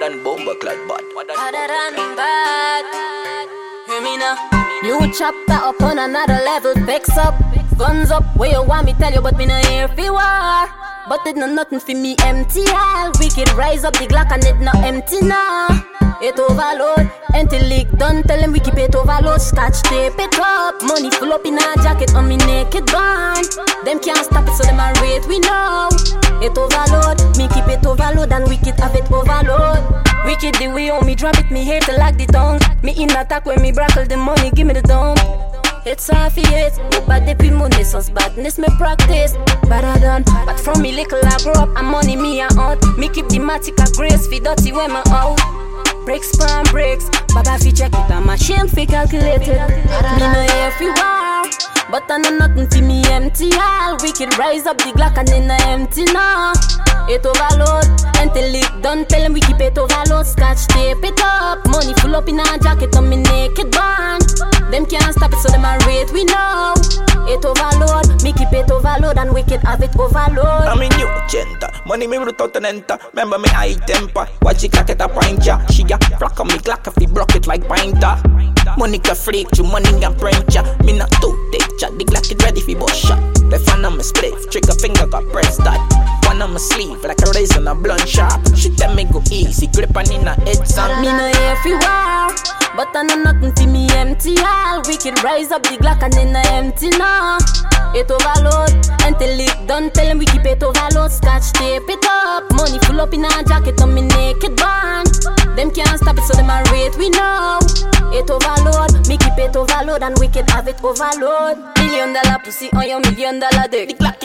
Than bomber clad bad. Harder than bad. Hear me now. New chapter up on another level. Fix up, guns up. Where you want me tell you, but me no here for war. But it no nothing for me empty all. Wicked rise up the Glock and it no empty now. It overload, empty leak done. Tell them we keep it overload. Scotch tape it up. Money full up in a jacket on me naked band. Them can't stop it, so them a rate we know. It overload, it overload and wicked have it overload. Wicked the way on me drop it, me hate to like the tongue. Me in attack when me brackle the money, give me the dump. It's it, but the money sauce badness me practice. Better done, but from me little I grow up, and money me a out. Me keep the matic a grace, fi dirty when me out. Bricks pan bricks, Baba fi check it, a machine fi calculate it. Me no here fi war, but I know nothing fi me empty all. Wicked rise up the Glock and then I empty now. It overload, empty leak done. Tell them we keep it overload. Scotch tape it up, money full up in a jacket on me naked band. Them can't stop it, so them a rate we know. It overload, me keep it overload and wicked have it overload. I'm a new gender. Money me root out and enter. Remember me high temper. Watch it clock at a pint ya. She a flock on me Glock if he broke it like pinter. Money can freak you, money can print ya. Me not too take ya. The Glock it ready for bust shot. Left hand on my split, trigger finger got press that. On my sleeve like a razor and a blunt sharp. She tell me go easy, grip on in a head. Me no here fi war, but I know nothing fi me empty all. Wicked rise up the Glock and then I empty now. It overload, empty leak done. Tell them we keep it overload. Scotch tape it up, money full up in a jacket on me naked band. Them can't stop it, so them a rate we know. It overload, me keep it overload and wicked have it overload. Million dollar pussy on your million dollar dick. Glock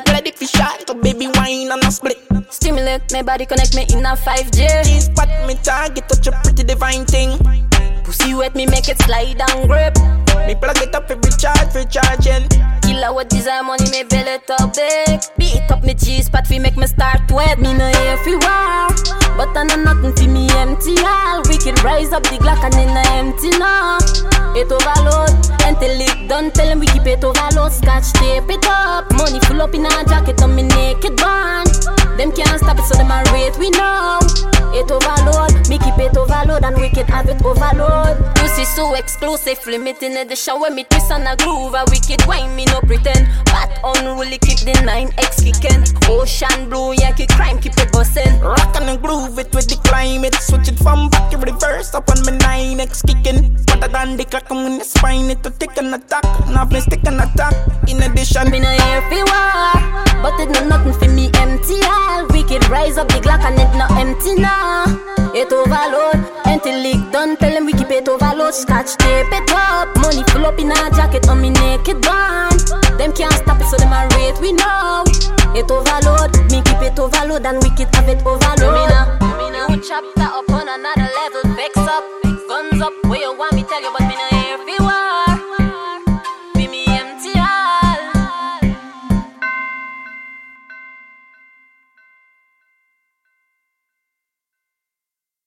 it shot. So baby wine and a split. Stimulate my body, connect me in a 5G. This spot me target, touch a pretty divine thing. Pussy wet, me make it slide and grip. Me plug it up every charge, for charging. Killer what desire money, me belly top big. Beat up me cheese spot, fi make me start wet. Me no here fi war, but I know nothing fi me empty all. Wicked rise up the Glock and then I empty now. It overload, empty leak done. Tell them we keep it overload. Scotch tape it up, money full up in a jacket me band. Them can't stop it, so them a rate we know. It overload, me keep it overload and wicked have it overload. Pussy so exclusive, limiting edition when me twist on a groove. A wicked wine, me no pretend. But unruly keep the 9x kicking. Ocean blue, Yankee crime, keep it bustin'. Rockin' and groove it with the climate. Switch it from back to reverse up on my 9x kicking. Better than the I'm in the spine. It to take an attack. Now me stick an attack. In addition, Me no here fi war, but it no nothing fi me empty. Wicked rise up the Glock and it no empty now. It overload, empty leak done. Tell them we keep it overload. Scotch tape it up, money full up in a jacket on me naked band. Them can't stop it, so them a rate we know. It overload, me keep it overload and wicked have it overload. Me now, me now chapter up on another level.